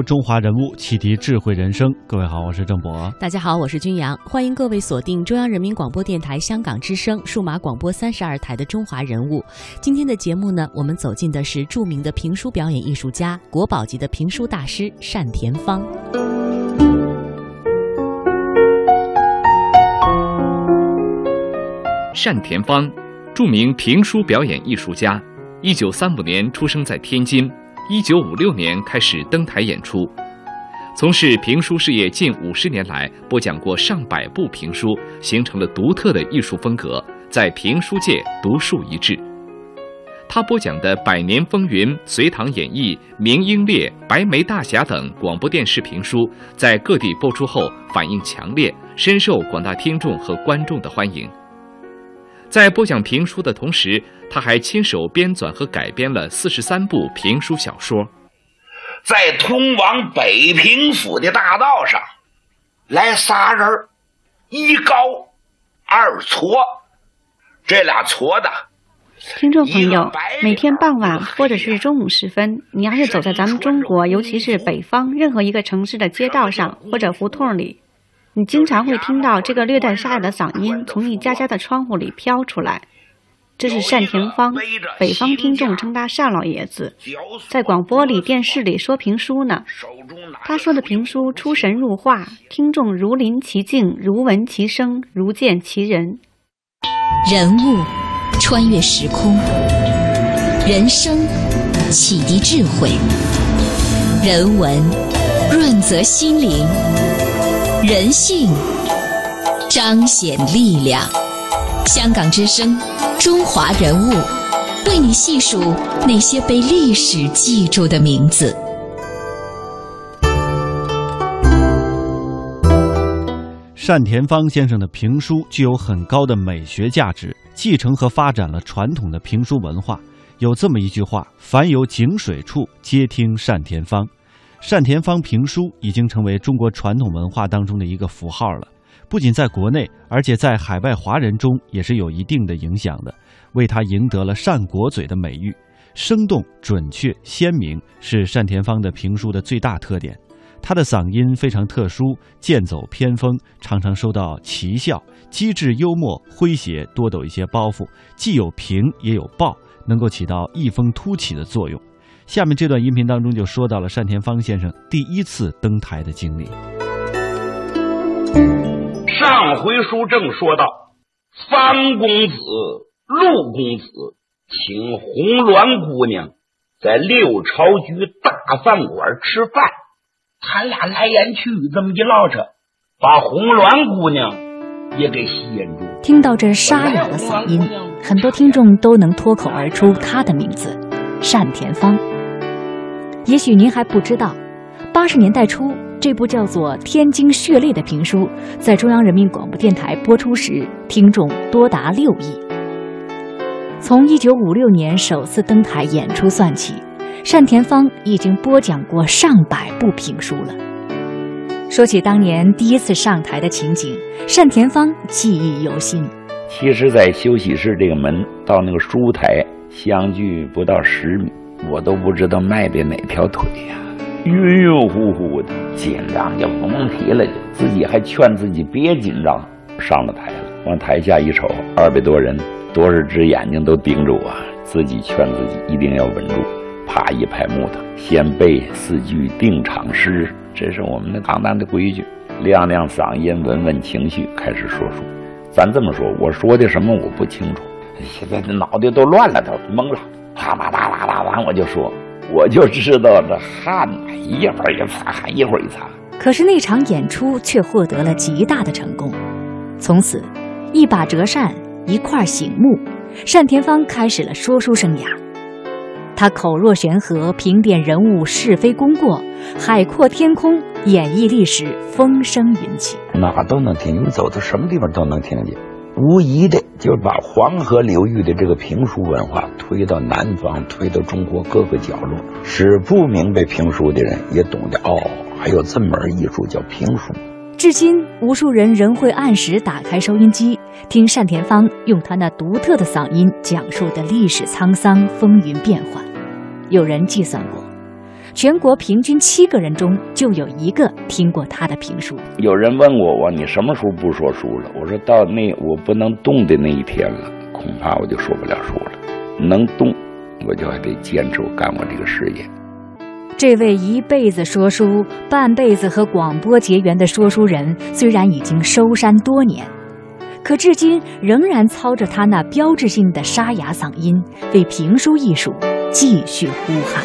读中华人物，启迪智慧人生。各位好，我是郑博。大家好，我是君阳。欢迎各位锁定中央人民广播电台香港之声数码广播三十二台的《中华人物》。今天的节目呢，我们走进的是著名的评书表演艺术家、国宝级的评书大师单田芳。单田芳，著名评书表演艺术家，一九三五年出生在天津。一九五六年开始登台演出，从事评书事业近五十年来，播讲过上百部评书，形成了独特的艺术风格，在评书界独树一帜。他播讲的《百年风云》《隋唐演义》《明英烈》《白眉大侠》等广播电视评书，在各地播出后反应强烈，深受广大听众和观众的欢迎。在播讲评书的同时，他还亲手编纂和改编了四十三部评书小说。在通往北平府的大道上，来仨人，一高二矬，这俩矬的。听众朋友，每天傍晚或者是中午时分，你要是走在咱们中国，尤其是北方任何一个城市的街道上或者胡同里。你经常会听到这个略带沙哑的嗓音从一家家的窗户里飘出来，这是单田芳，北方听众称他单老爷子，在广播里、电视里说评书呢。他说的评书出神入化，听众如临其境，如闻其声，如见其人。人物穿越时空，人生启迪智慧，人文润泽心灵。人性彰显力量。香港之声，中华人物，为你细数那些被历史记住的名字。单田芳先生的评书具有很高的美学价值，继承和发展了传统的评书文化。有这么一句话：“凡有井水处，皆听单田芳。”单田芳评书已经成为中国传统文化当中的一个符号了，不仅在国内，而且在海外华人中也是有一定的影响的，为他赢得了“单国嘴”的美誉。生动、准确、鲜明是单田芳的评书的最大特点。他的嗓音非常特殊，剑走偏锋，常常受到奇笑，机智幽默，诙谐多抖一些包袱，既有平也有暴，能够起到异风突起的作用。下面这段音频当中就说到了单田芳先生第一次登台的经历。上回书正说到，方公子、陆公子请红鸾姑娘在六朝局大饭馆吃饭，他俩来言去语这么一唠扯，把红鸾姑娘也给吸引住。听到这沙哑的嗓音，很多听众都能脱口而出他的名字——单田芳。也许您还不知道，八十年代初，这部叫做《天津血泪》的评书，在中央人民广播电台播出时，听众多达六亿。从一九五六年首次登台演出算起，单田芳已经播讲过上百部评书了。说起当年第一次上台的情景，单田芳记忆犹新。其实，在休息室这个门到那个书台相距不到十米。我都不知道迈的哪条腿呀，晕晕乎乎的，紧张就甭提了，自己还劝自己别紧张。上了台了，往台下一瞅，二百多人，多少只眼睛都盯着我，自己劝自己一定要稳住。啪一拍木头，先背四句定场诗，这是我们的唐单的规矩。亮亮嗓音，稳稳情绪，开始说书。咱这么说，我说的什么我不清楚，现在这脑袋都乱了，都懵了。啪啪啪啪啪完我就说，我就知道这汗一会儿一擦汗，一会儿一擦。可是那场演出却获得了极大的成功。从此，一把折扇，一块醒目，单田芳开始了说书生涯。他口若悬河，评点人物是非功过，海阔天空，演绎历史风生云起，哪都能听。你走到什么地方都能听见。无疑的，就把黄河流域的这个评书文化推到南方，推到中国各个角落，使不明白评书的人也懂得哦，还有这门艺术叫评书。至今，无数人仍会按时打开收音机，听单田芳用他那独特的嗓音讲述的历史沧桑、风云变幻。有人计算过，全国平均七个人中就有一个听过他的评书。有人问我，我你什么时候不说书了？我说到那我不能动的那一天了，恐怕我就说不了书了。能动，我就还得坚持我干我这个事业。这位一辈子说书、半辈子和广播结缘的说书人，虽然已经收山多年，可至今仍然操着他那标志性的沙哑嗓音，为评书艺术。继续呼喊，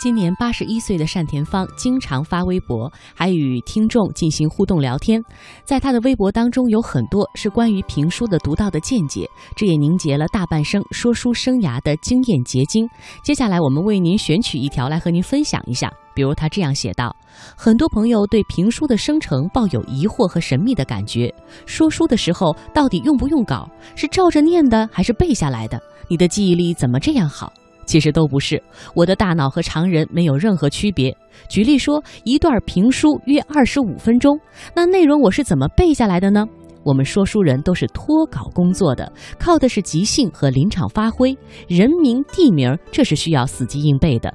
今年八十一岁的单田芳经常发微博，还与听众进行互动聊天。在他的微博当中，有很多是关于评书的独到的见解，这也凝结了大半生说书生涯的经验结晶。接下来，我们为您选取一条来和您分享一下。比如他这样写道：“很多朋友对评书的生成抱有疑惑和神秘的感觉，说书的时候到底用不用稿？是照着念的还是背下来的？你的记忆力怎么这样好？”其实都不是，我的大脑和常人没有任何区别。举例说，一段评书约二十五分钟，那内容我是怎么背下来的呢？我们说书人都是脱稿工作的，靠的是即兴和临场发挥。人名、地名，这是需要死记硬背的。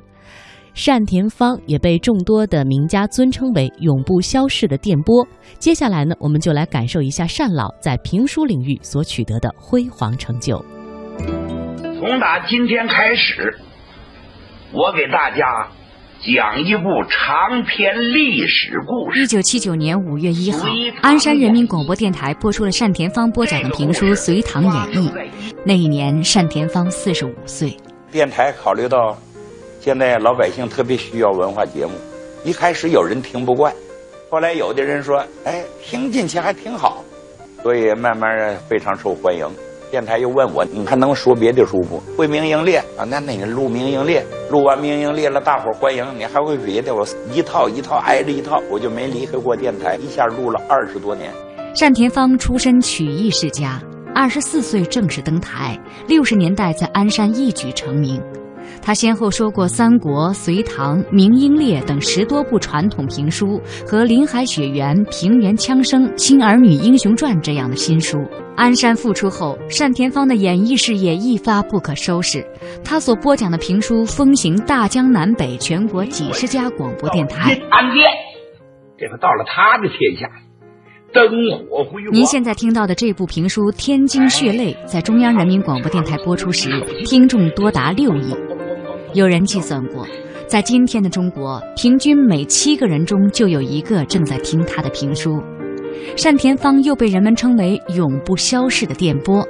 单田芳也被众多的名家尊称为永不消逝的电波。接下来呢，我们就来感受一下单老在评书领域所取得的辉煌成就。从打今天开始，我给大家讲一部长篇历史故事。一九七九年五月一号，鞍山人民广播电台播出了单田芳播讲的评书《隋唐演义》。那一年，单田芳四十五岁。电台考虑到现在老百姓特别需要文化节目，一开始有人听不惯，后来有的人说：“哎，听进去还挺好。”所以慢慢非常受欢迎。电台又问我：“你还能说别的书不？会名英烈啊？那那个录名英烈，录完名英烈了，大伙欢迎。你还会别的？我一套一套挨着一套，我就没离开过电台，一下录了二十多年。”单田芳出身曲艺世家，二十四岁正式登台，六十年代在鞍山一举成名。他先后说过《三国》《隋唐》《明英烈》等十多部传统评书和《林海雪原》《平原枪声》《新儿女英雄传》这样的新书。鞍山复出后，单田芳的演艺事业一发不可收拾。他所播讲的评书风行大江南北，全国几十家广播电台。案件，这个到了他的天下，灯火辉煌。您现在听到的这部评书《天津血泪》在中央人民广播电台播出时，听众多达六亿。有人计算过，在今天的中国，平均每七个人中就有一个正在听他的评书。单田芳又被人们称为“永不消逝的电波”。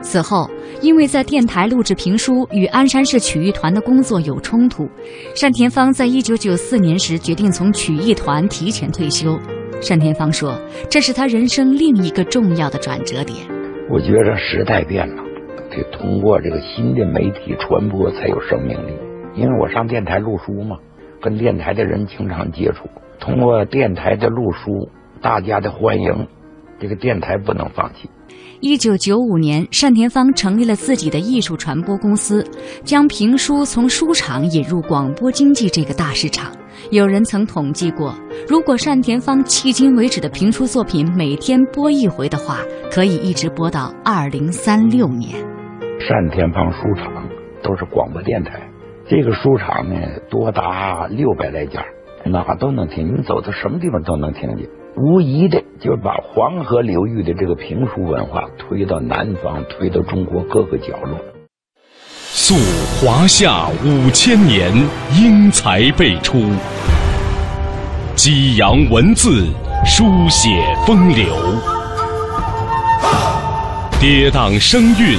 此后，因为在电台录制评书与鞍山市曲艺团的工作有冲突，单田芳在一九九四年时决定从曲艺团提前退休。单田芳说：“这是他人生另一个重要的转折点。”我觉着时代变了。得通过这个新的媒体传播才有生命力，因为我上电台录书嘛，跟电台的人经常接触，通过电台的录书，大家的欢迎，这个电台不能放弃。一九九五年，单田芳成立了自己的艺术传播公司，将评书从书场引入广播经济这个大市场。有人曾统计过，如果单田芳迄今为止的评书作品每天播一回的话，可以一直播到二零三六年。单田芳书场都是广播电台。这个书场呢，多达六百来家，哪都能听。你走到什么地方都能听见。无疑的，就把黄河流域的这个评书文化推到南方，推到中国各个角落。溯华夏五千年，英才辈出；激扬文字，书写风流；跌宕声韵，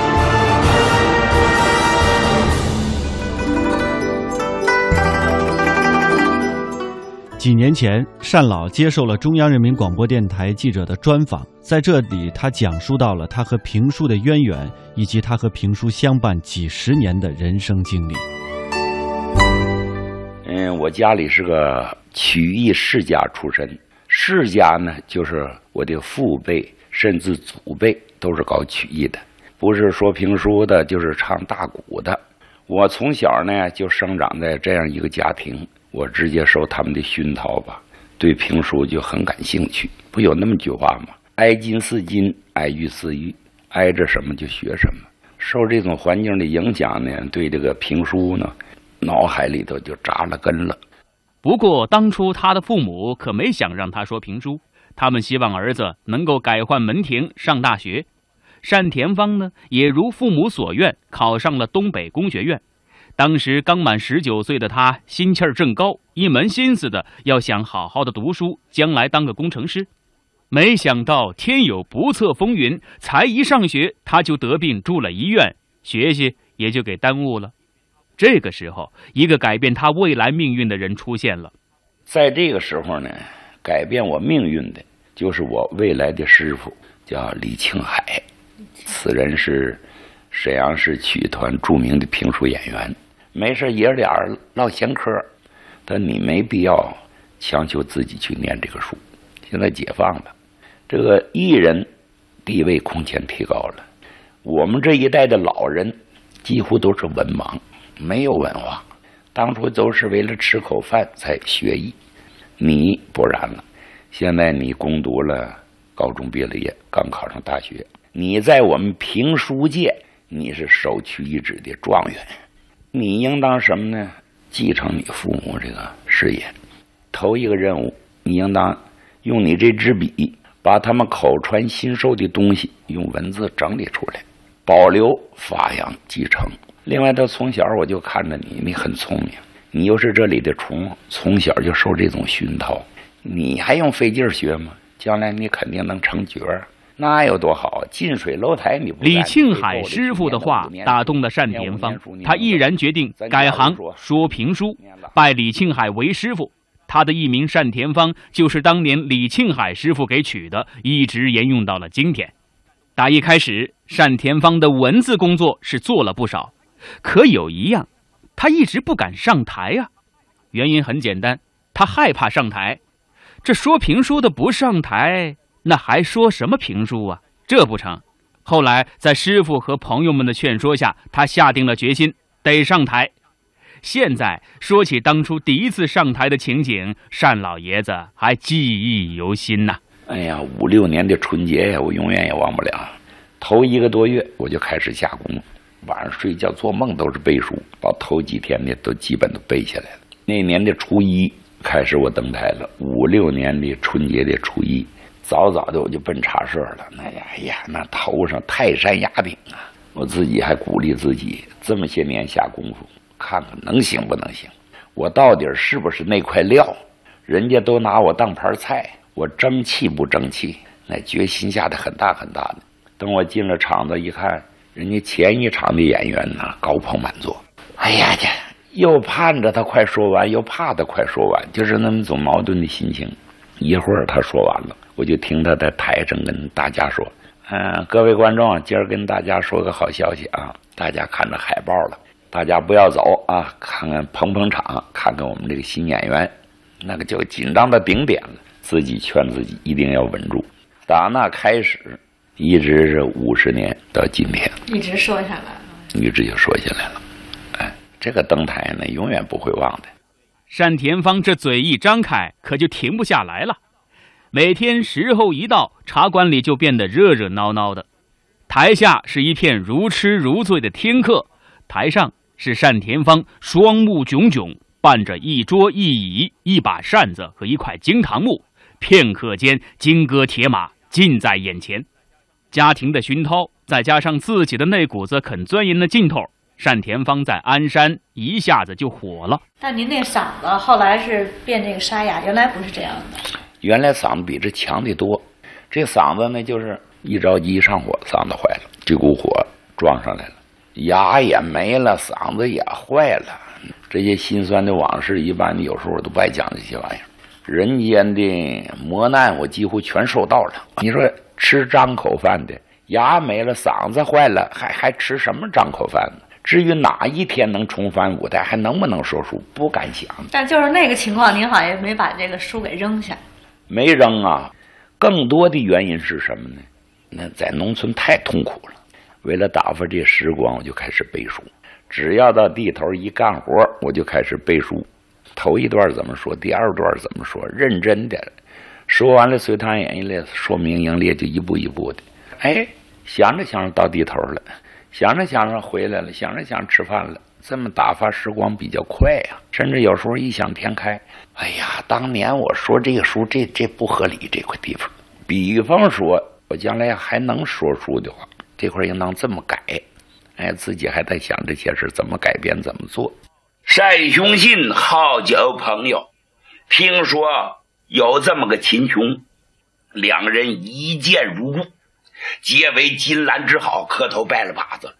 几年前，单老接受了中央人民广播电台记者的专访，在这里，他讲述到了他和评书的渊源。以及他和评书相伴几十年的人生经历。嗯，我家里是个曲艺世家出身，世家呢就是我的父辈甚至祖辈都是搞曲艺的，不是说评书的，就是唱大鼓的。我从小呢就生长在这样一个家庭，我直接受他们的熏陶吧，对评书就很感兴趣。不有那么句话吗？挨金似金，挨玉似玉。挨着什么就学什么，受这种环境的影响呢，对这个评书呢，脑海里头就扎了根了。不过当初他的父母可没想让他说评书，他们希望儿子能够改换门庭上大学。单田芳呢，也如父母所愿，考上了东北工学院。当时刚满十九岁的他，心气儿正高，一门心思的要想好好的读书，将来当个工程师。没想到天有不测风云，才一上学他就得病住了医院，学习也就给耽误了。这个时候，一个改变他未来命运的人出现了。在这个时候呢，改变我命运的就是我未来的师傅，叫李庆海。此人是沈阳市曲团著名的评书演员。没事爷俩唠闲嗑，但你没必要强求自己去念这个书。现在解放了。这个艺人地位空前提高了。我们这一代的老人几乎都是文盲，没有文化。当初都是为了吃口饭才学艺，你不然了。现在你攻读了高中毕了业，刚考上大学，你在我们评书界你是首屈一指的状元。你应当什么呢？继承你父母这个事业。头一个任务，你应当用你这支笔。把他们口传心授的东西用文字整理出来，保留、发扬、继承。另外，他从小我就看着你，你很聪明，你又是这里的虫，从小就受这种熏陶，你还用费劲学吗？将来你肯定能成角儿，那有多好？近水楼台，你不李庆海师傅的话打动了单田芳，他毅然决定改行说评书，拜李庆海为师傅。他的艺名单田芳就是当年李庆海师傅给取的，一直沿用到了今天。打一开始，单田芳的文字工作是做了不少，可有一样，他一直不敢上台啊。原因很简单，他害怕上台。这说评书的不上台，那还说什么评书啊？这不成。后来在师傅和朋友们的劝说下，他下定了决心，得上台。现在说起当初第一次上台的情景，单老爷子还记忆犹新呐。哎呀，五六年的春节呀，我永远也忘不了。头一个多月我就开始下功夫，晚上睡觉做梦都是背书，把头几天的都基本都背下来了。那年的初一开始我登台了，五六年的春节的初一，早早的我就奔茶社了。那呀，哎呀，那头上泰山压顶啊！我自己还鼓励自己，这么些年下功夫。看看能行不能行，我到底是不是那块料？人家都拿我当盘菜，我争气不争气？那决心下的很大很大的。等我进了场子一看，人家前一场的演员呢，高朋满座。哎呀，这又盼着他快说完，又怕他快说完，就是那么种矛盾的心情。一会儿他说完了，我就听他在台上跟大家说：“嗯，各位观众，今儿跟大家说个好消息啊！大家看着海报了，大家不要走啊，看看捧捧场，看看我们这个新演员，那个就紧张到顶点了。自己劝自己一定要稳住。打那开始，一直是五十年到今天，一直说下来了，一直就说下来了。哎，这个登台呢，永远不会忘的。”单田芳这嘴一张开，可就停不下来了。每天时候一到，茶馆里就变得热热闹闹的。台下是一片如痴如醉的听客，台上是单田芳双目炯炯，伴着一桌一椅、一把扇子和一块惊堂木。片刻间，金戈铁马近在眼前。家庭的熏陶，再加上自己的那股子肯钻研的劲头。单田芳在鞍山一下子就火了。但您那嗓子后来是变这个沙哑，原来不是这样的。原来嗓子比这强的多，这嗓子呢就是一着急一上火，嗓子坏了，这股火撞上来了，牙也没了，嗓子也坏了。这些心酸的往事，一般有时候都不爱讲这些玩意儿。人间的磨难，我几乎全受到了。你说吃张口饭的，牙没了，嗓子坏了，还还吃什么张口饭呢？至于哪一天能重返舞台，还能不能说书，不敢想。但就是那个情况，您好像没把这个书给扔下。没扔啊，更多的原因是什么呢？那在农村太痛苦了，为了打发这时光，我就开始背书。只要到地头一干活，我就开始背书。头一段怎么说，第二段怎么说，认真的说完了《隋唐演义》了，说明英烈就一步一步的。哎，想着想着到地头了。想着想着回来了，想着想着吃饭了，这么打发时光比较快呀。甚至有时候异想天开，哎呀，当年我说这个书这这不合理这块地方，比方说我将来还能说书的话，这块应当这么改。哎，自己还在想这些事怎么改变怎么做。单雄信好交朋友，听说有这么个秦琼，两人一见如故。结为金兰之好，磕头拜了把子。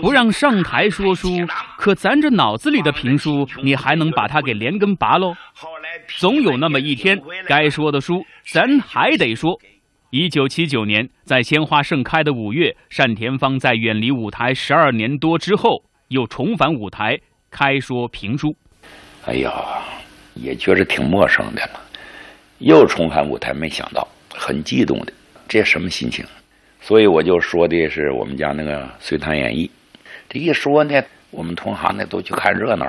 不让上台说书，可咱这脑子里的评书，你还能把它给连根拔喽？总有那么一天，该说的书咱还得说。一九七九年，在鲜花盛开的五月，单田芳在远离舞台十二年多之后，又重返舞台，开说评书。哎呀，也觉着挺陌生的了。又重返舞台，没想到，很激动的。这什么心情？所以我就说的是我们家那个《隋唐演义》。这一说呢，我们同行呢都去看热闹。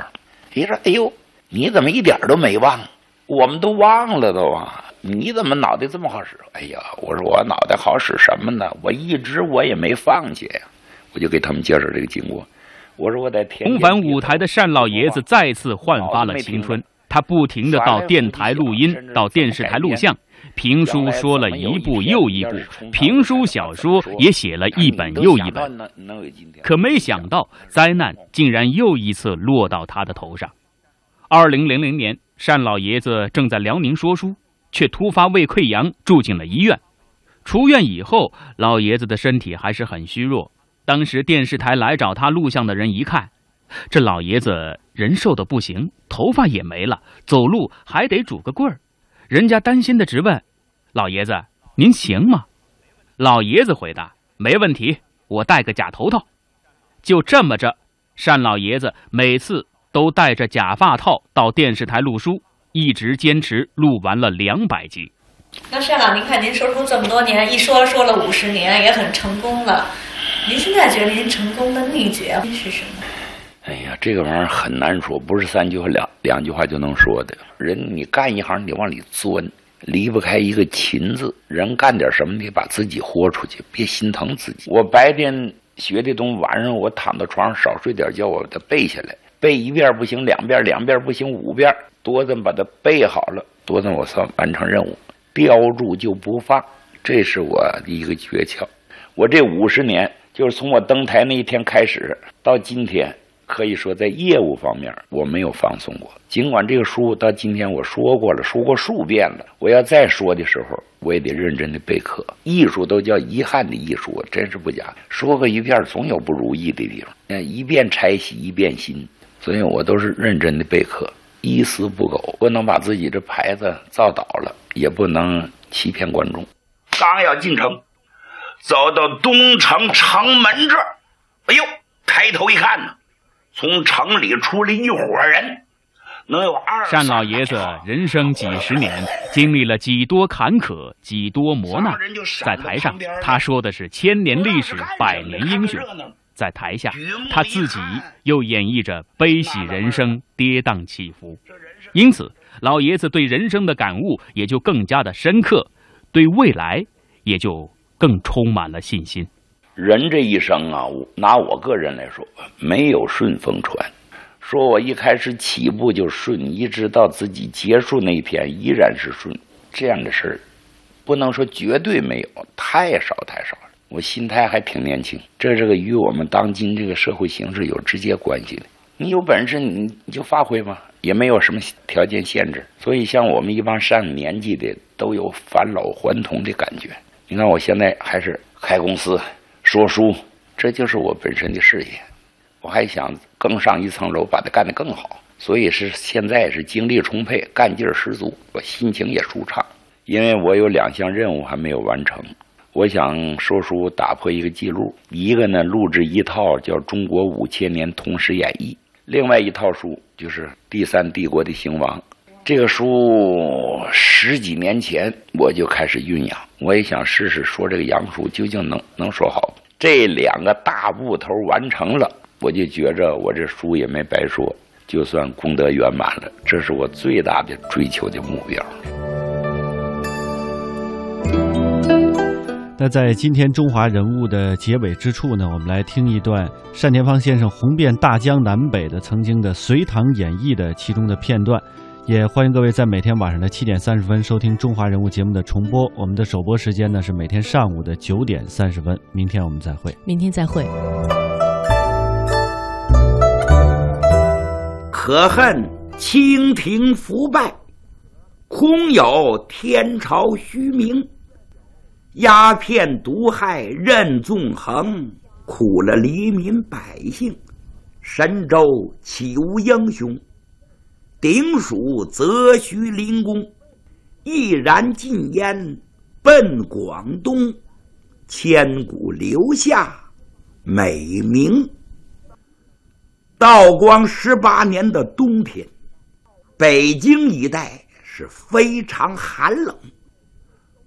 一说：“哎呦，你怎么一点都没忘？我们都忘了都啊！你怎么脑袋这么好使？”哎呀，我说我脑袋好使什么呢？我一直我也没放弃呀。我就给他们介绍这个经过。我说我在天。重返舞台的单老爷子再次焕发了青春。他不停的到电台录音，到电视台录像。评书说了一部又一部，评书小说也写了一本又一本，可没想到灾难竟然又一次落到他的头上。二零零零年，单老爷子正在辽宁说书，却突发胃溃疡，住进了医院。出院以后，老爷子的身体还是很虚弱。当时电视台来找他录像的人一看，这老爷子人瘦的不行，头发也没了，走路还得拄个棍儿。人家担心的直问：“老爷子，您行吗？”老爷子回答：“没问题，我戴个假头套。”就这么着，单老爷子每次都戴着假发套到电视台录书，一直坚持录完了两百集。那单老，您看您说书这么多年，一说说了五十年，也很成功了。您现在觉得您成功的秘诀是什么？哎呀，这个玩意儿很难说，不是三句话两两句话就能说的。人你干一行，你往里钻，离不开一个勤字。人干点什么，得把自己豁出去，别心疼自己。我白天学的东西，晚上我躺到床上少睡点觉，我把它背下来。背一遍不行，两遍，两遍不行，五遍，多的把它背好了，多的我算完成任务。叼住就不放，这是我的一个诀窍。我这五十年，就是从我登台那一天开始到今天。可以说，在业务方面，我没有放松过。尽管这个书到今天我说过了，说过数遍了，我要再说的时候，我也得认真的备课。艺术都叫遗憾的艺术，真是不假。说过一遍，总有不如意的地方。嗯，一遍拆洗一遍新，所以我都是认真的备课，一丝不苟，不能把自己这牌子造倒了，也不能欺骗观众。刚要进城，走到东城城门这儿，哎呦，抬头一看呢，从城里出来一伙人，能有二。单老爷子人生几十年，经历了几多坎坷，几多磨难，在台上他说的是千年历史，百年英雄。在台下，他自己又演绎着悲喜人生，跌宕起伏。因此，老爷子对人生的感悟也就更加的深刻，对未来也就更充满了信心。人这一生啊，我拿我个人来说，没有顺风船。说我一开始起步就顺，一直到自己结束那一天依然是顺，这样的事儿，不能说绝对没有，太少太少了。我心态还挺年轻，这这个与我们当今这个社会形势有直接关系的。你有本事你你就发挥吧，也没有什么条件限制。所以像我们一帮上年纪的，都有返老还童的感觉。你看我现在还是开公司、说书，这就是我本身的事业。我还想更上一层楼，把它干得更好。所以是现在是精力充沛，干劲儿十足，我心情也舒畅，因为我有两项任务还没有完成。我想说书打破一个记录，一个呢录制一套叫《中国五千年通史演义》，另外一套书就是《第三帝国的兴亡》。这个书十几年前我就开始酝酿，我也想试试说这个杨书究竟能能说好。这两个大部头完成了，我就觉着我这书也没白说，就算功德圆满了。这是我最大的追求的目标。那在今天中华人物的结尾之处呢，我们来听一段单田芳先生红遍大江南北的曾经的《隋唐演义》的其中的片段。也欢迎各位在每天晚上的七点三十分收听《中华人物》节目的重播。我们的首播时间呢是每天上午的九点三十分。明天我们再会。明天再会。可恨清廷腐败，空有天朝虚名。鸦片毒害任纵横，苦了黎民百姓。神州岂无英雄？鼎蜀则须临功。毅然禁烟奔广东，千古留下美名。道光十八年的冬天，北京一带是非常寒冷。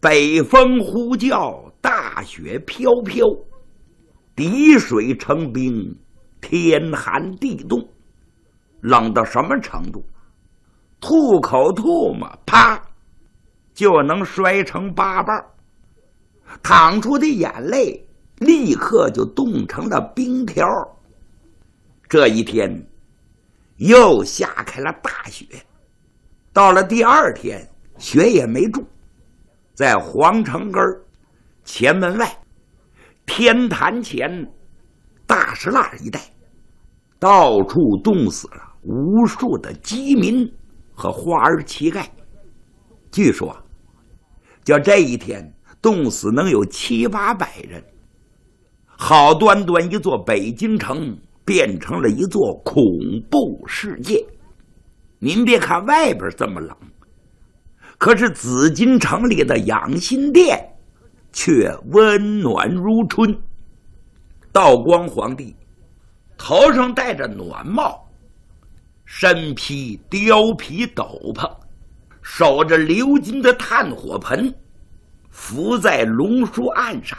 北风呼啸，大雪飘飘，滴水成冰，天寒地冻，冷到什么程度？吐口唾沫，啪，就能摔成八瓣淌出的眼泪立刻就冻成了冰条。这一天又下开了大雪，到了第二天，雪也没住。在皇城根前门外、天坛前、大石栏一带，到处冻死了无数的饥民和花儿乞丐。据说，就这一天冻死能有七八百人。好端端一座北京城，变成了一座恐怖世界。您别看外边这么冷。可是紫禁城里的养心殿，却温暖如春。道光皇帝头上戴着暖帽，身披貂皮斗篷，守着鎏金的炭火盆，伏在龙书案上，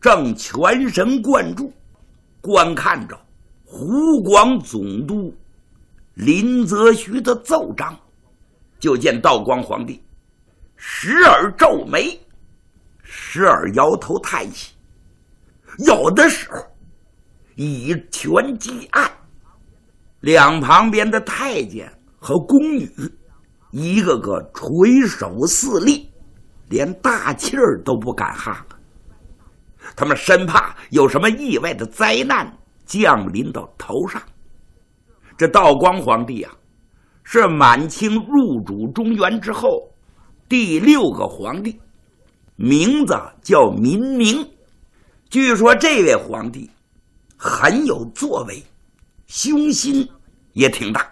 正全神贯注观看着湖广总督林则徐的奏章。就见道光皇帝时而皱眉，时而摇头叹息，有的时候以拳击案，两旁边的太监和宫女一个个垂手四立，连大气儿都不敢哈。他们生怕有什么意外的灾难降临到头上。这道光皇帝啊！是满清入主中原之后第六个皇帝，名字叫民明。据说这位皇帝很有作为，胸心也挺大。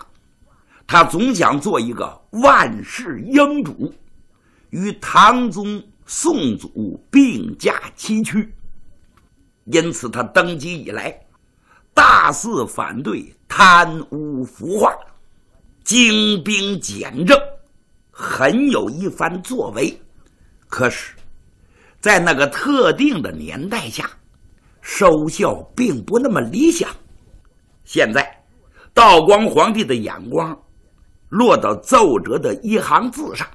他总想做一个万世英主，与唐宗、宋祖并驾齐驱。因此，他登基以来，大肆反对贪污腐化，精兵简政，很有一番作为。可是，在那个特定的年代下，收效并不那么理想。现在，道光皇帝的眼光落到奏折的一行字上，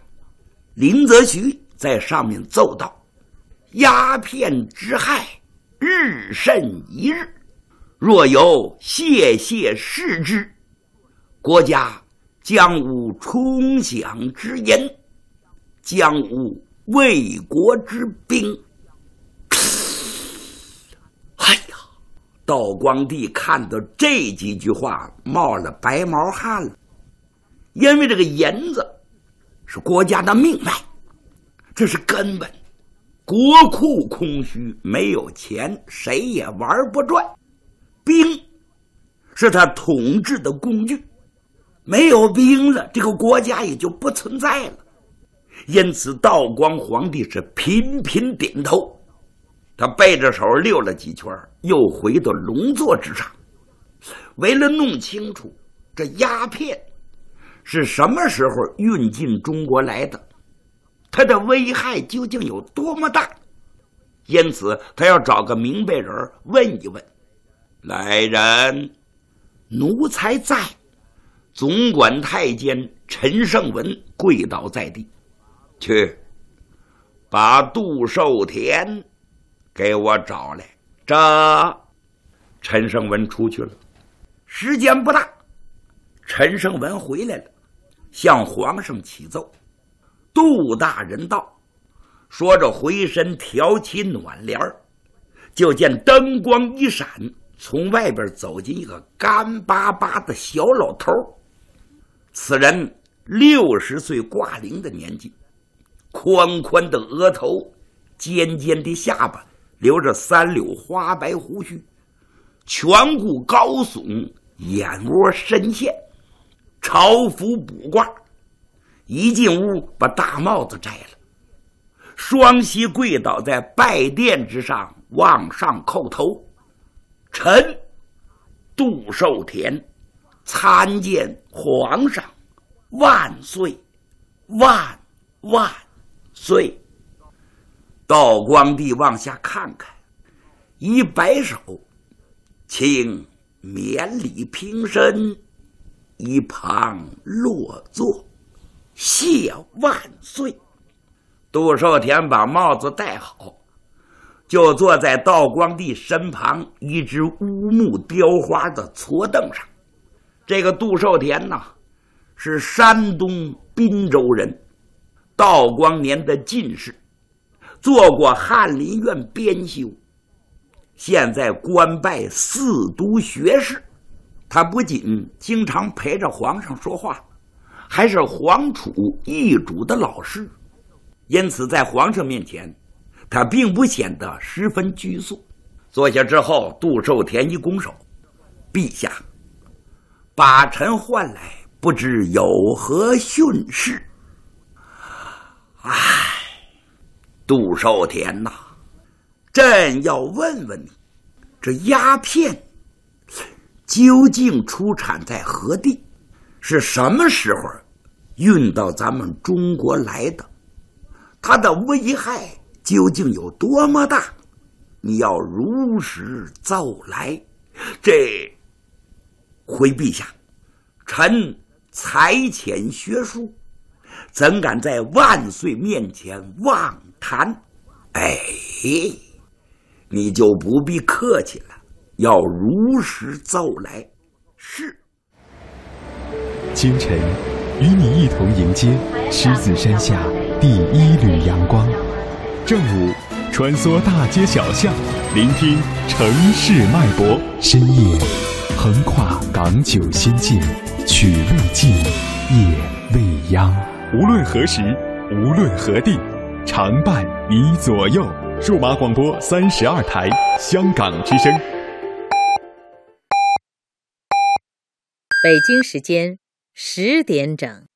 林则徐在上面奏道：“鸦片之害。”日甚一日，若有谢谢视之，国家将无充饷之银，将无为国之兵。哎呀，道光帝看到这几句话，冒了白毛汗了，因为这个银子是国家的命脉，这是根本。国库空虚，没有钱，谁也玩不转。兵是他统治的工具，没有兵了，这个国家也就不存在了。因此，道光皇帝是频频点头。他背着手溜了几圈，又回到龙座之上。为了弄清楚这鸦片是什么时候运进中国来的。它的危害究竟有多么大？因此，他要找个明白人问一问。来人，奴才在。总管太监陈胜文跪倒在地，去把杜寿田给我找来。这陈胜文出去了，时间不大，陈胜文回来了，向皇上启奏。杜大人到：“说着，回身挑起暖帘就见灯光一闪，从外边走进一个干巴巴的小老头。此人六十岁挂零的年纪，宽宽的额头，尖尖的下巴，留着三绺花白胡须，颧骨高耸，眼窝深陷，朝服补褂。”一进屋，把大帽子摘了，双膝跪倒在拜殿之上，往上叩头：“臣杜寿田参见皇上，万岁，万万岁！”道光帝往下看看，一摆手，请免礼平身，一旁落座。谢万岁！杜寿田把帽子戴好，就坐在道光帝身旁一只乌木雕花的搓凳上。这个杜寿田呐，是山东滨州人，道光年的进士，做过翰林院编修，现在官拜四都学士。他不仅经常陪着皇上说话。还是皇储易主的老师，因此在皇上面前，他并不显得十分拘束。坐下之后，杜寿田一拱手：“陛下，把臣唤来，不知有何训示？”唉，杜寿田呐，朕要问问你，这鸦片究竟出产在何地？是什么时候运到咱们中国来的？它的危害究竟有多么大？你要如实奏来。这回陛下，臣才浅学书，怎敢在万岁面前妄谈？哎，你就不必客气了，要如实奏来。是。清晨，与你一同迎接狮子山下第一缕阳光；正午，穿梭大街小巷，聆听城市脉搏；深夜，横跨港九新界，曲未尽，夜未央。无论何时，无论何地，常伴你左右。数码广播三十二台，香港之声。北京时间十点整。